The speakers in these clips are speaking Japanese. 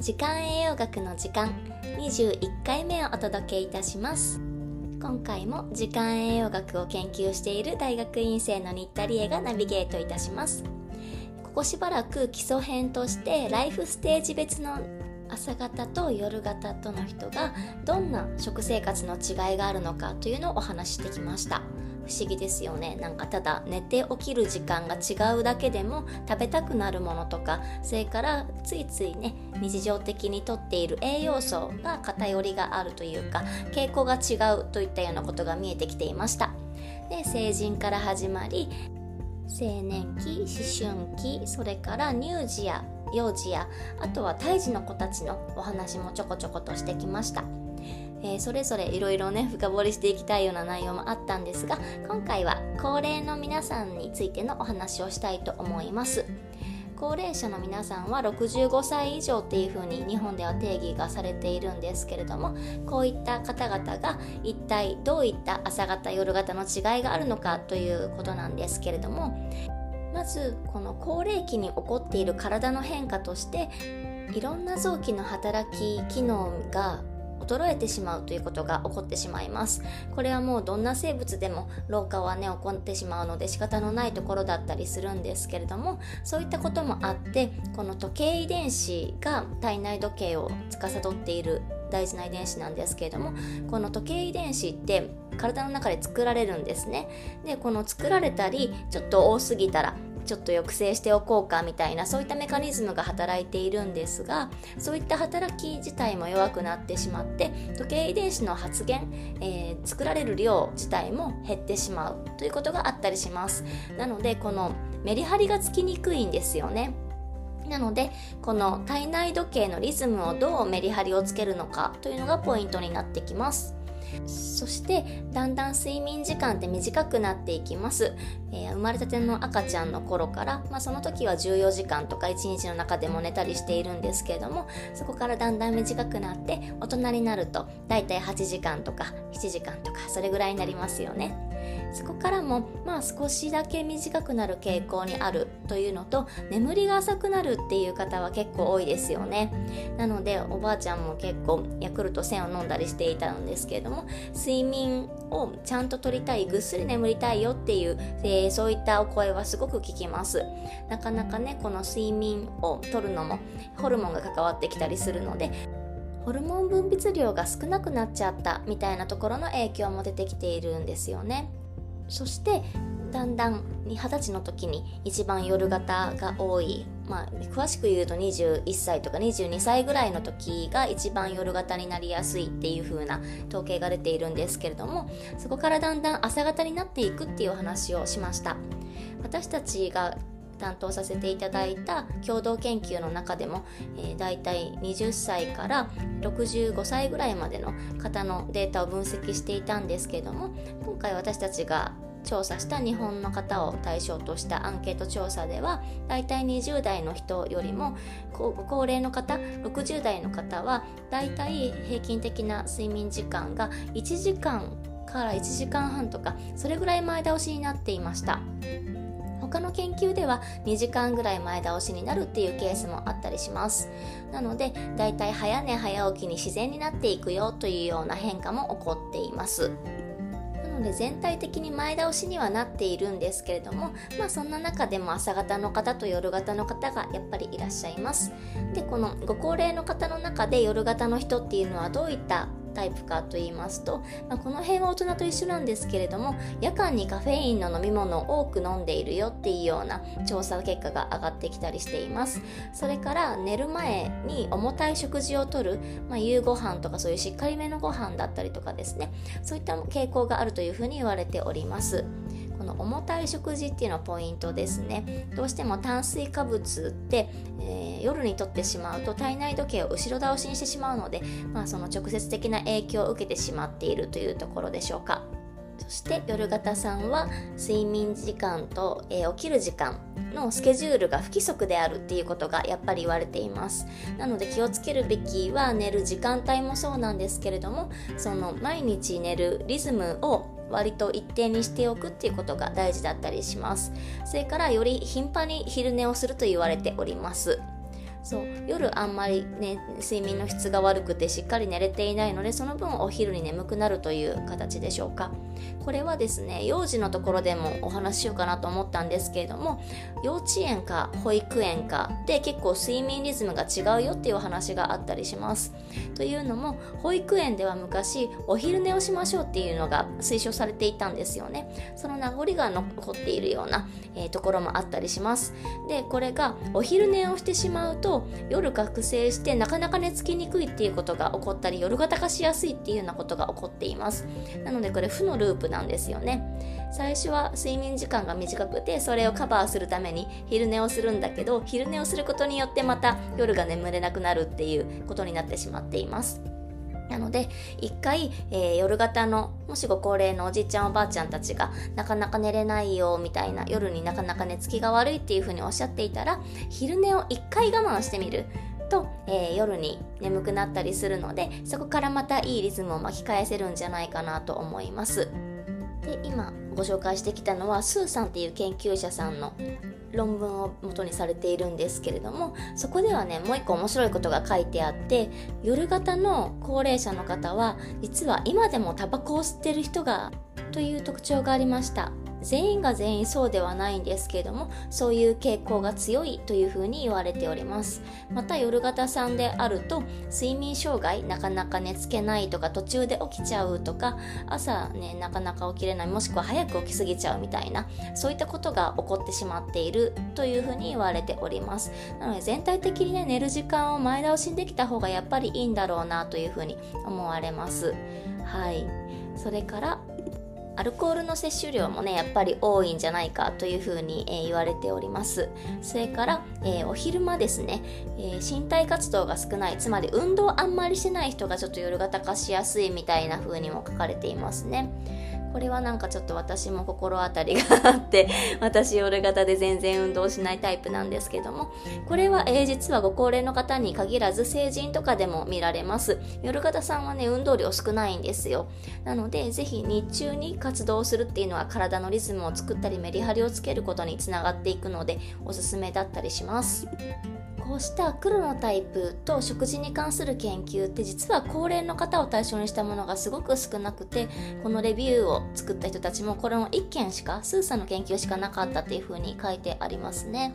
時間栄養学の時間。21回目をお届けいたします。今回も時間栄養学を研究している大学院生の新田理恵がナビゲートいたします。ここしばらく基礎編としてライフステージ別の朝型と夜型との人がどんな食生活の違いがあるのかというのをお話ししてきました。不思議ですよね。なんかただ寝て起きる時間が違うだけでも食べたくなるものとかそれからついついね日常的にとっている栄養素が偏りがあるというか傾向が違うといったようなことが見えてきていました。で成人から始まり青年期思春期それから乳児や幼児やあとは胎児の子たちのお話もちょこちょことしてきました。えー、それぞれいろいろね深掘りしていきたいような内容もあったんですが今回は高齢の皆さんについてのお話をしたいと思います。高齢者の皆さんは65歳以上っていうふうに日本では定義がされているんですけれどもこういった方々が一体どういった朝型夜型の違いがあるのかということなんですけれどもまずこの高齢期に起こっている体の変化としていろんな臓器の働き機能が衰えてしまうということが起こってしまいます。これはもうどんな生物でも老化はね起こってしまうので仕方のないところだったりするんですけれどもそういったこともあってこの時計遺伝子が体内時計を司っている大事な遺伝子なんですけれどもこの時計遺伝子って体の中で作られるんですね。でこの作られたりちょっと多すぎたらちょっと抑制しておこうかみたいなそういったメカニズムが働いているんですがそういった働き自体も弱くなってしまって時計遺伝子の発現、えー、作られる量自体も減ってしまうということがあったりします。なのでこのメリハリがつきにくいんですよね。なのでこの体内時計のリズムをどうメリハリをつけるのかというのがポイントになってきます。そしてだんだん睡眠時間って短くなっていきます、えー、生まれたての赤ちゃんの頃から、まあ、その時は14時間とか1日の中でも寝たりしているんですけれどもそこからだんだん短くなって大人になるとだいたい8時間とか7時間とかそれぐらいになりますよね。そこからもまあ少しだけ短くなる傾向にあるというのと眠りが浅くなるっていう方は結構多いですよね。なのでおばあちゃんも結構ヤクルト1000を飲んだりしていたんですけれども睡眠をちゃんととりたいぐっすり眠りたいよっていう、えー、そういったお声はすごく聞きます。なかなかねこの睡眠をとるのもホルモンが関わってきたりするのでホルモン分泌量が少なくなっちゃったみたいなところの影響も出てきているんですよね。そしてだんだん二十歳の時に一番夜型が多い、まあ、詳しく言うと21歳とか22歳ぐらいの時が一番夜型になりやすいっていう風な統計が出ているんですけれどもそこからだんだん朝型になっていくっていう話をしました。私たちが担当させていただいた共同研究の中でも、えー、大体20歳から65歳ぐらいまでの方のデータを分析していたんですけども今回私たちが調査した日本の方を対象としたアンケート調査ではだいたい20代の人よりもご高齢の方60代の方はだいたい平均的な睡眠時間が1時間から1時間半とかそれぐらい前倒しになっていました。他の研究では2時間ぐらい前倒しになるっていうケースもあったりします。なのでだいたい早寝早起きに自然になっていくよというような変化も起こっています。ので全体的に前倒しにはなっているんですけれどもまあそんな中でも朝方の方と夜型の方がやっぱりいらっしゃいます。でこのご高齢の方の中で夜型の人っていうのはどういったタイプかと言いますと、まあ、この辺は大人と一緒なんですけれども夜間にカフェインの飲み物を多く飲んでいるよっていうような調査結果が上がってきたりしています。それから寝る前に重たい食事をとる、まあ、夕ご飯とかそういうしっかりめのご飯だったりとかですねそういった傾向があるというふうに言われております。の重たい食事っていうのはポイントですね。どうしても炭水化物って、えー、夜にとってしまうと体内時計を後ろ倒しにしてしまうので、まあ、その直接的な影響を受けてしまっているというところでしょうか。そして夜型さんは睡眠時間と、えー、起きる時間のスケジュールが不規則であるっていうことがやっぱり言われています。なので気をつけるべきは寝る時間帯もそうなんですけれどもその毎日寝るリズムを割と一定にしておくっていうことが大事だったりします。それからより頻繁に昼寝をすると言われております。そう夜あんまりね睡眠の質が悪くてしっかり寝れていないのでその分お昼に眠くなるという形でしょうか。これはですね幼児のところでもお話ししようかなと思ったんですけれども幼稚園か保育園かで結構睡眠リズムが違うよっていうお話があったりします。というのも保育園では昔お昼寝をしましょうっていうのが推奨されていたんですよね。その名残が残っているような、えー、ところもあったりします。でこれがお昼寝をしてしまうと夜覚醒してなかなか寝つきにくいっていうことが起こったり夜型化しやすいっていうようなことが起こっています。なのでこれ負のループなんですよね。最初は睡眠時間が短くてそれをカバーするために昼寝をするんだけど昼寝をすることによってまた夜が眠れなくなるっていうことになってしまっています。なので、一回、えー、夜型の、もしご高齢のおじいちゃんおばあちゃんたちが、なかなか寝れないよ、みたいな、夜になかなか寝つきが悪いっていうふうにおっしゃっていたら、昼寝を一回我慢してみる。と、えー、夜に眠くなったりするのでそこからまたいいリズムを巻き返せるんじゃないかなと思います。で今ご紹介してきたのはスーさんっていう研究者さんの論文を元にされているんですけれどもそこではねもう一個面白いことが書いてあって夜型の高齢者の方は実は今でもタバコを吸ってる人がという特徴がありました。全員が全員そうではないんですけれどもそういう傾向が強いというふうに言われております。また夜型さんであると睡眠障害なかなか寝つけないとか途中で起きちゃうとか朝ねなかなか起きれないもしくは早く起きすぎちゃうみたいなそういったことが起こってしまっているというふうに言われております。なので全体的にね寝る時間を前倒しにできた方がやっぱりいいんだろうなというふうに思われます。はい。それからアルコールの摂取量もねやっぱり多いんじゃないかというふうに、えー、言われております。それから、えー、お昼間ですね、えー、身体活動が少ないつまり運動あんまりしてない人がちょっと夜型化しやすいみたいな風にも書かれていますね。これはなんかちょっと私も心当たりがあって 私夜型で全然運動しないタイプなんですけどもこれは、えー、実はご高齢の方に限らず成人とかでも見られます。夜型さんはね運動量少ないんですよ。なのでぜひ日中に活動するっていうのは体のリズムを作ったりメリハリをつけることにつながっていくのでおすすめだったりします。こうした黒のタイプと食事に関する研究って実は高齢の方を対象にしたものがすごく少なくてこのレビューを作った人たちもこれの1件しかスーさんの研究しかなかったっていうふうに書いてありますね。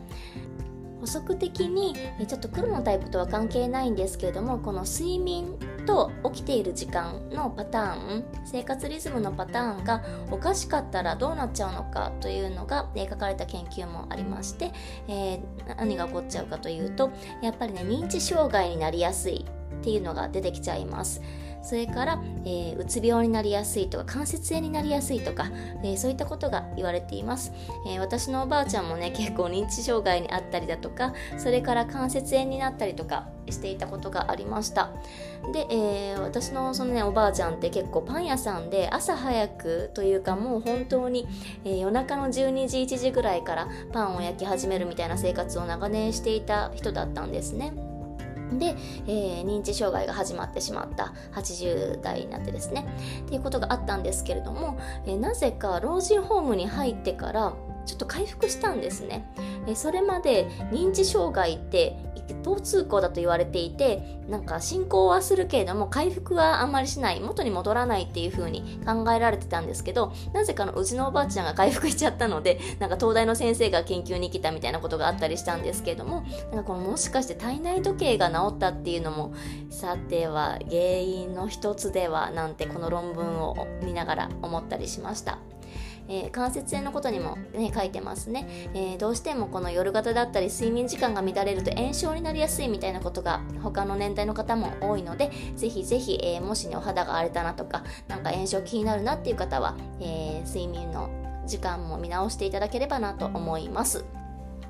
補足的にちょっと黒のタイプとは関係ないんですけれどもこの睡眠と起きている時間のパターン生活リズムのパターンがおかしかったらどうなっちゃうのかというのが、え書かれた研究もありまして、えー、何が起こっちゃうかというとやっぱりね認知障害になりやすいっていうのが出てきちゃいます。それから、えー、うつ病になりやすいとか関節炎になりやすいとか、えー、そういったことが言われています、えー、私のおばあちゃんもね結構認知障害にあったりだとかそれから関節炎になったりとかしていたことがありました。で、えー、私のそのねおばあちゃんって結構パン屋さんで朝早くというかもう本当に、えー、夜中の12時1時ぐらいからパンを焼き始めるみたいな生活を長年していた人だったんですね。で、えー、認知障害が始まってしまった80代になってですね。っていうことがあったんですけれども、えー、なぜか老人ホームに入ってからちょっと回復したんですね、え、それまで認知障害って一方通行だと言われていてなんか進行はするけれども回復はあんまりしない元に戻らないっていう風に考えられてたんですけどなぜかのうちのおばあちゃんが回復しちゃったので なんか東大の先生が研究に来たみたいなことがあったりしたんですけれどもなんかこのもしかして体内時計が治ったっていうのもさては原因の一つではなんてこの論文を見ながら思ったりしました。えー、関節炎のことにも、ね、書いてますね、えー、どうしてもこの夜型だったり睡眠時間が乱れると炎症になりやすいみたいなことが他の年代の方も多いのでぜひぜひ、えー、もしねお肌が荒れたなとかなんか炎症気になるなっていう方は、え睡眠の時間も見直していただければなと思います。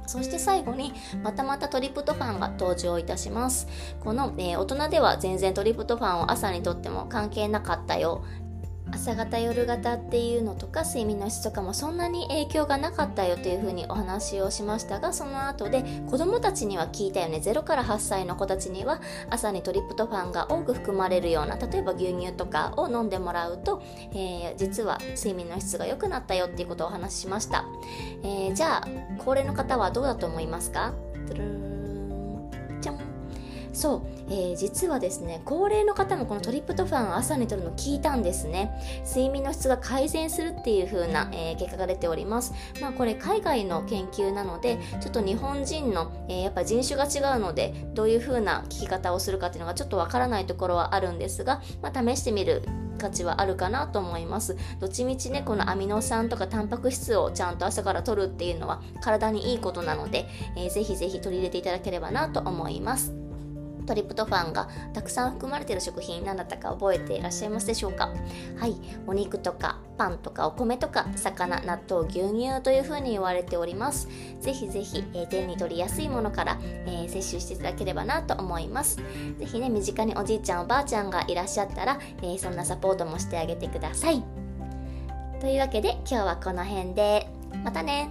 そして最後にまたまたトリプトファンが登場いたします。この、えー、大人では全然トリプトファンを朝にとっても関係なかったよ。朝型夜型っていうのとか睡眠の質とかもそんなに影響がなかったよというふうにお話をしましたがその後で子供たちには聞いたよね。0から8歳の子たちには朝にトリプトファンが多く含まれるような例えば牛乳とかを飲んでもらうと、えー、実は睡眠の質が良くなったよっていうことをお話ししました、えー、じゃあ高齢の方はどうだと思いますか？じゃんそう、えー、実はですね高齢の方もこのトリプトファン朝にとるの聞いたんですね。睡眠の質が改善するっていう風な、えー、結果が出ております。まあこれ海外の研究なのでちょっと日本人の、えー、やっぱ人種が違うのでどういう風な聞き方をするかっていうのがちょっとわからないところはあるんですが、まあ、試してみる価値はあるかなと思います。どっちみちねこのアミノ酸とかタンパク質をちゃんと朝から摂るっていうのは体にいいことなので、えー、ぜひぜひ取り入れていただければなと思いますトリプトファンがたくさん含まれている食品何だったか覚えていらっしゃいますでしょうか？はい。お肉とかパンとかお米とか魚納豆牛乳というふうに言われております。ぜひぜひ、えー、手に取りやすいものから、えー、摂取していただければなと思います。ぜひね身近におじいちゃんおばあちゃんがいらっしゃったら、えー、そんなサポートもしてあげてください。というわけで今日はこの辺で。またね。